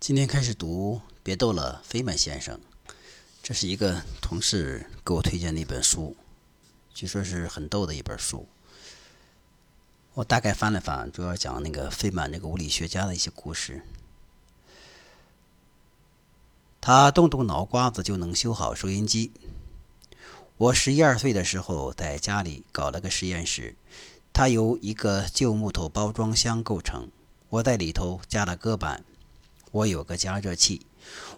今天开始读《别逗了，费曼先生》，这是一个同事给我推荐的一本书，据说是很逗的一本书。我大概翻了翻，主要讲那个费曼那个物理学家的一些故事。他动动脑瓜子就能修好收音机。我十一二岁的时候，在家里搞了个实验室，它由一个旧木头包装箱构成，我在里头加了搁板。我有个加热器，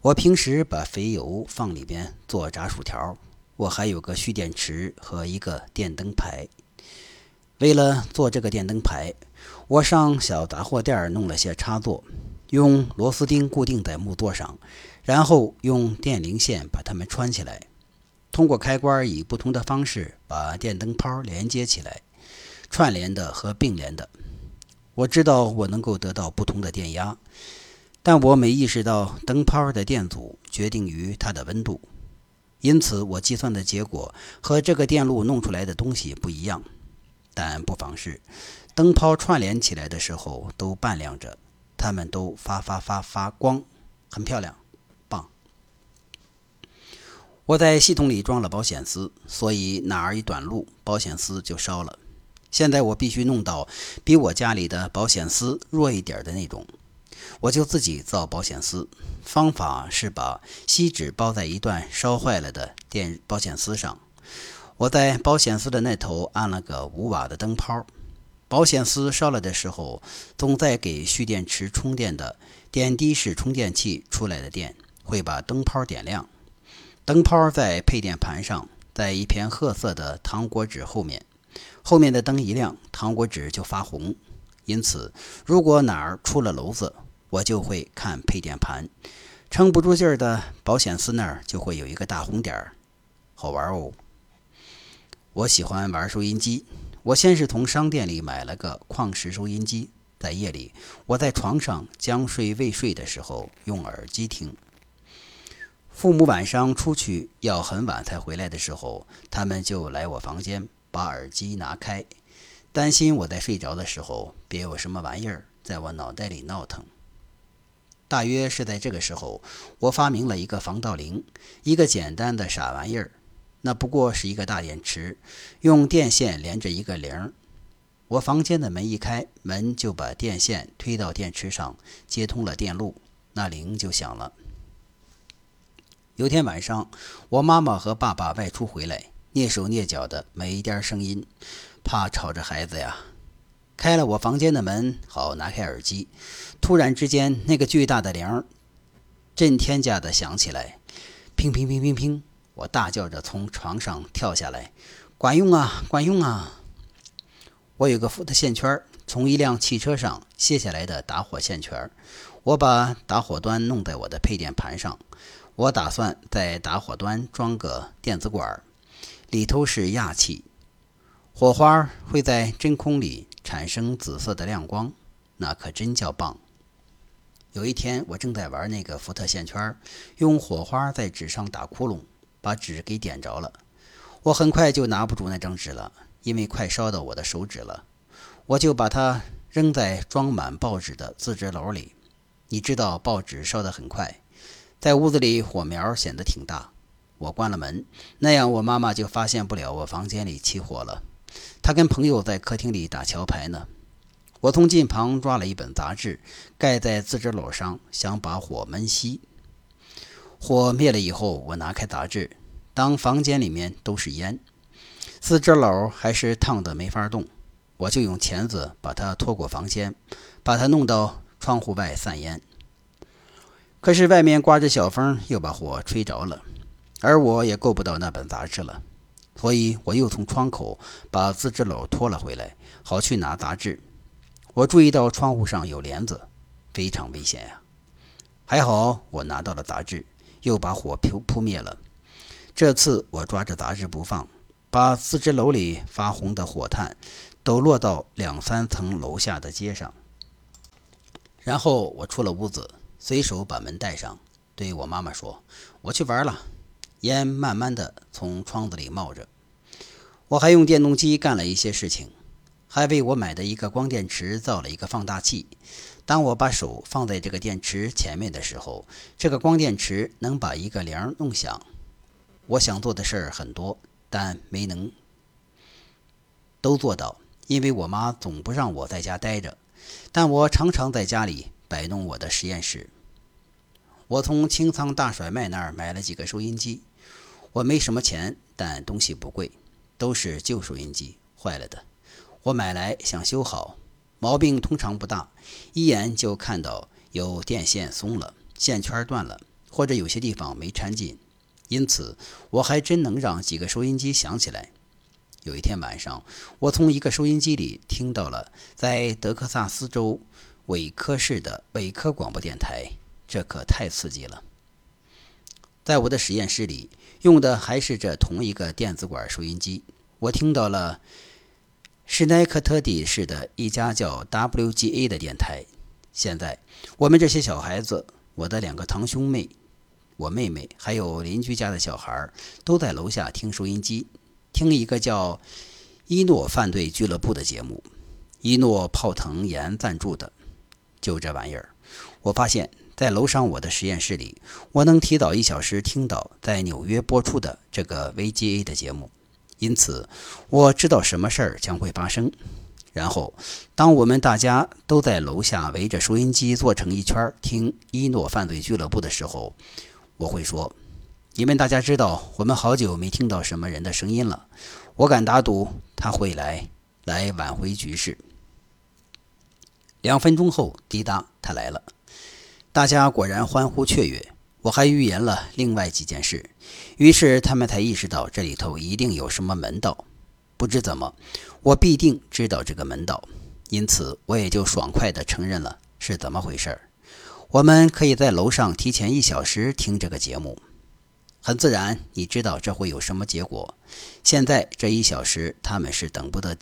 我平时把肥油放里边做炸薯条。我还有个蓄电池和一个电灯牌。为了做这个电灯牌，我上小杂货店弄了些插座，用螺丝钉固定在木座上，然后用电零线把它们穿起来。通过开关以不同的方式把电灯泡连接起来，串联的和并联的。我知道我能够得到不同的电压。但我没意识到灯泡的电阻决定于它的温度，因此我计算的结果和这个电路弄出来的东西不一样。但不妨事，灯泡串联起来的时候都半亮着，它们都发发发发光，很漂亮，棒。我在系统里装了保险丝，所以哪儿一短路，保险丝就烧了。现在我必须弄到比我家里的保险丝弱一点的那种。我就自己造保险丝，方法是把锡纸包在一段烧坏了的电保险丝上。我在保险丝的那头安了个五瓦的灯泡。保险丝烧了的时候，总在给蓄电池充电的点滴式充电器出来的电会把灯泡点亮。灯泡在配电盘上，在一片褐色的糖果纸后面。后面的灯一亮，糖果纸就发红。因此，如果哪儿出了娄子，我就会看配电盘，撑不住劲儿的保险丝那儿就会有一个大红点儿，好玩哦。我喜欢玩收音机。我先是从商店里买了个矿石收音机，在夜里我在床上将睡未睡的时候用耳机听。父母晚上出去要很晚才回来的时候，他们就来我房间把耳机拿开，担心我在睡着的时候别有什么玩意儿在我脑袋里闹腾。大约是在这个时候，我发明了一个防盗铃，一个简单的傻玩意儿。那不过是一个大电池，用电线连着一个铃。我房间的门一开，门就把电线推到电池上，接通了电路，那铃就响了。有天晚上，我妈妈和爸爸外出回来，蹑手蹑脚的，没一点声音，怕吵着孩子呀。开了我房间的门，好拿开耳机。突然之间，那个巨大的铃儿震天价的响起来，乒乒乒乒乒！我大叫着从床上跳下来，管用啊，管用啊！我有个福特线圈，从一辆汽车上卸下来的打火线圈。我把打火端弄在我的配电盘上，我打算在打火端装个电子管，里头是氩气，火花会在真空里。产生紫色的亮光，那可真叫棒。有一天，我正在玩那个福特线圈，用火花在纸上打窟窿，把纸给点着了。我很快就拿不住那张纸了，因为快烧到我的手指了。我就把它扔在装满报纸的自制篓里。你知道，报纸烧得很快，在屋子里火苗显得挺大。我关了门，那样我妈妈就发现不了我房间里起火了。他跟朋友在客厅里打桥牌呢。我从近旁抓了一本杂志，盖在自制篓上，想把火闷熄。火灭了以后，我拿开杂志，当房间里面都是烟，自制篓还是烫得没法动，我就用钳子把它拖过房间，把它弄到窗户外散烟。可是外面刮着小风，又把火吹着了，而我也够不到那本杂志了。所以我又从窗口把自制篓拖了回来，好去拿杂志。我注意到窗户上有帘子，非常危险呀！还好我拿到了杂志，又把火扑扑灭了。这次我抓着杂志不放，把自制篓里发红的火炭都落到两三层楼下的街上。然后我出了屋子，随手把门带上，对我妈妈说：“我去玩了。”烟慢慢的从窗子里冒着。我还用电动机干了一些事情，还为我买的一个光电池造了一个放大器。当我把手放在这个电池前面的时候，这个光电池能把一个铃弄响。我想做的事儿很多，但没能都做到，因为我妈总不让我在家待着。但我常常在家里摆弄我的实验室。我从清仓大甩卖那儿买了几个收音机。我没什么钱，但东西不贵，都是旧收音机，坏了的。我买来想修好。毛病通常不大，一眼就看到有电线松了、线圈断了，或者有些地方没缠紧。因此，我还真能让几个收音机响起来。有一天晚上，我从一个收音机里听到了在德克萨斯州韦科市的韦科广播电台，这可太刺激了。在我的实验室里用的还是这同一个电子管收音机，我听到了。施奈克特底市的一家叫 WGA 的电台。现在，我们这些小孩子，我的两个堂兄妹、我妹妹，还有邻居家的小孩，都在楼下听收音机，听一个叫“伊诺犯罪俱乐部”的节目。伊诺泡腾盐赞助的，就这玩意儿。我发现，在楼上我的实验室里，我能提早一小时听到在纽约播出的这个 VGA 的节目。因此，我知道什么事儿将会发生。然后，当我们大家都在楼下围着收音机坐成一圈听伊诺犯罪俱乐部的时候，我会说：“你们大家知道，我们好久没听到什么人的声音了。我敢打赌，他会来，来挽回局势。”两分钟后，滴答，他来了。大家果然欢呼雀跃。我还预言了另外几件事，于是他们才意识到这里头一定有什么门道。不知怎么，我必定知道这个门道，因此我也就爽快地承认了是怎么回事儿。我们可以在楼上提前一小时听这个节目，很自然，你知道这会有什么结果。现在这一小时他们是等不得，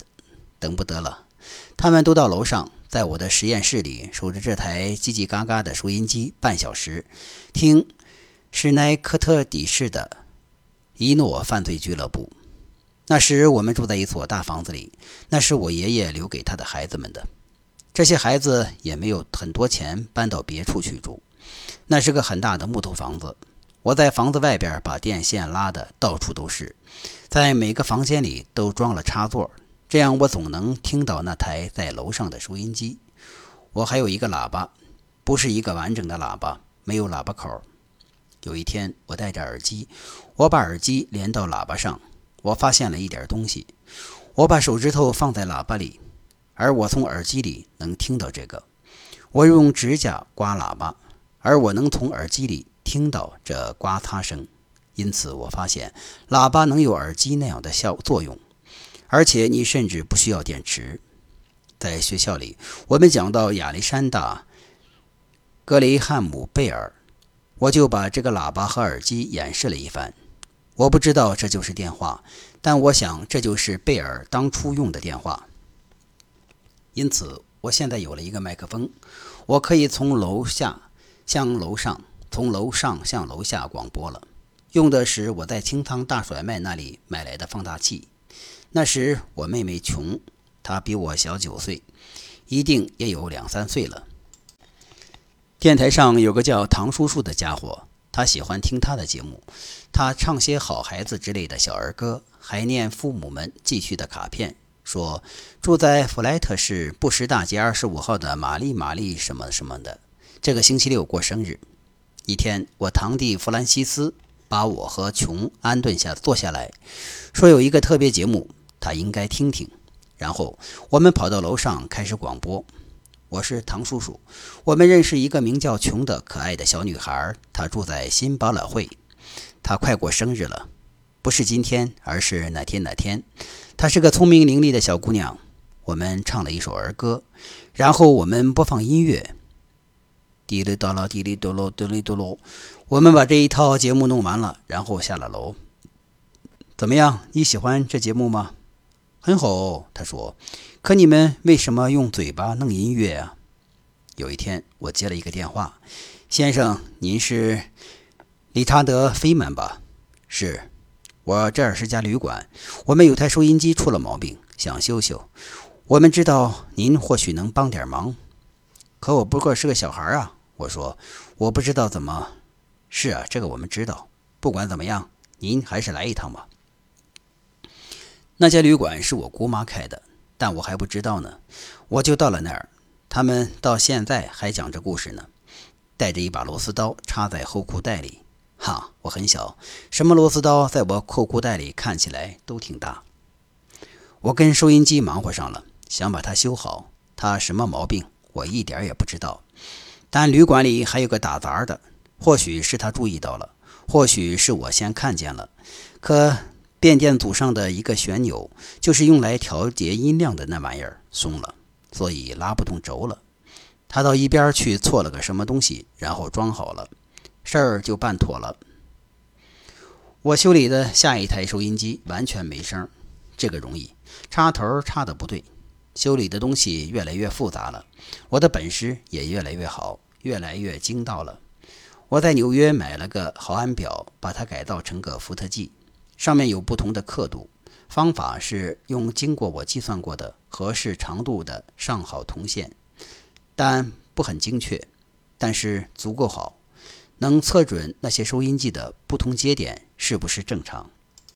等不得了，他们都到楼上。在我的实验室里守着这台叽叽嘎嘎的收音机半小时，听施奈克特底市的伊诺犯罪俱乐部。那时我们住在一所大房子里，那是我爷爷留给他的孩子们的。这些孩子也没有很多钱搬到别处去住。那是个很大的木头房子。我在房子外边把电线拉的到处都是，在每个房间里都装了插座。这样，我总能听到那台在楼上的收音机。我还有一个喇叭，不是一个完整的喇叭，没有喇叭口。有一天，我戴着耳机，我把耳机连到喇叭上，我发现了一点东西。我把手指头放在喇叭里，而我从耳机里能听到这个。我用指甲刮喇叭，而我能从耳机里听到这刮擦声。因此，我发现喇叭能有耳机那样的效作用。而且你甚至不需要电池。在学校里，我们讲到亚历山大·格雷汉姆·贝尔，我就把这个喇叭和耳机演示了一番。我不知道这就是电话，但我想这就是贝尔当初用的电话。因此，我现在有了一个麦克风，我可以从楼下向楼上，从楼上向楼下广播了。用的是我在清仓大甩卖那里买来的放大器。那时我妹妹琼，她比我小九岁，一定也有两三岁了。电台上有个叫唐叔叔的家伙，他喜欢听他的节目，他唱些好孩子之类的小儿歌，还念父母们寄去的卡片，说住在弗莱特市布什大街二十五号的玛丽玛丽什么什么的，这个星期六过生日。一天，我堂弟弗兰西斯把我和琼安顿下坐下来，说有一个特别节目。他应该听听，然后我们跑到楼上开始广播。我是唐叔叔，我们认识一个名叫琼的可爱的小女孩，她住在新百老汇。她快过生日了，不是今天，而是哪天哪天。她是个聪明伶俐的小姑娘。我们唱了一首儿歌，然后我们播放音乐，滴哩哆啦滴哩哆啰滴哩哆啰。我们把这一套节目弄完了，然后下了楼。怎么样？你喜欢这节目吗？很好，他说。可你们为什么用嘴巴弄音乐啊？有一天，我接了一个电话，先生，您是理查德·菲曼吧？是，我这儿是家旅馆，我们有台收音机出了毛病，想修修。我们知道您或许能帮点忙，可我不过是个小孩啊。我说，我不知道怎么。是啊，这个我们知道。不管怎么样，您还是来一趟吧。那家旅馆是我姑妈开的，但我还不知道呢。我就到了那儿，他们到现在还讲这故事呢。带着一把螺丝刀插在后裤袋里。哈，我很小，什么螺丝刀在我后裤袋里看起来都挺大。我跟收音机忙活上了，想把它修好。它什么毛病，我一点也不知道。但旅馆里还有个打杂的，或许是他注意到了，或许是我先看见了。可变电组上的一个旋钮，就是用来调节音量的那玩意儿松了，所以拉不动轴了。他到一边去错了个什么东西，然后装好了，事儿就办妥了。我修理的下一台收音机完全没声，这个容易，插头插的不对。修理的东西越来越复杂了，我的本事也越来越好，越来越精到了。我在纽约买了个毫安表，把它改造成个伏特计，上面有不同的刻度。方法是用经过我计算过的合适长度的上好铜线。但不很精确，但是足够好，能测准那些收音机的不同节点是不是正常。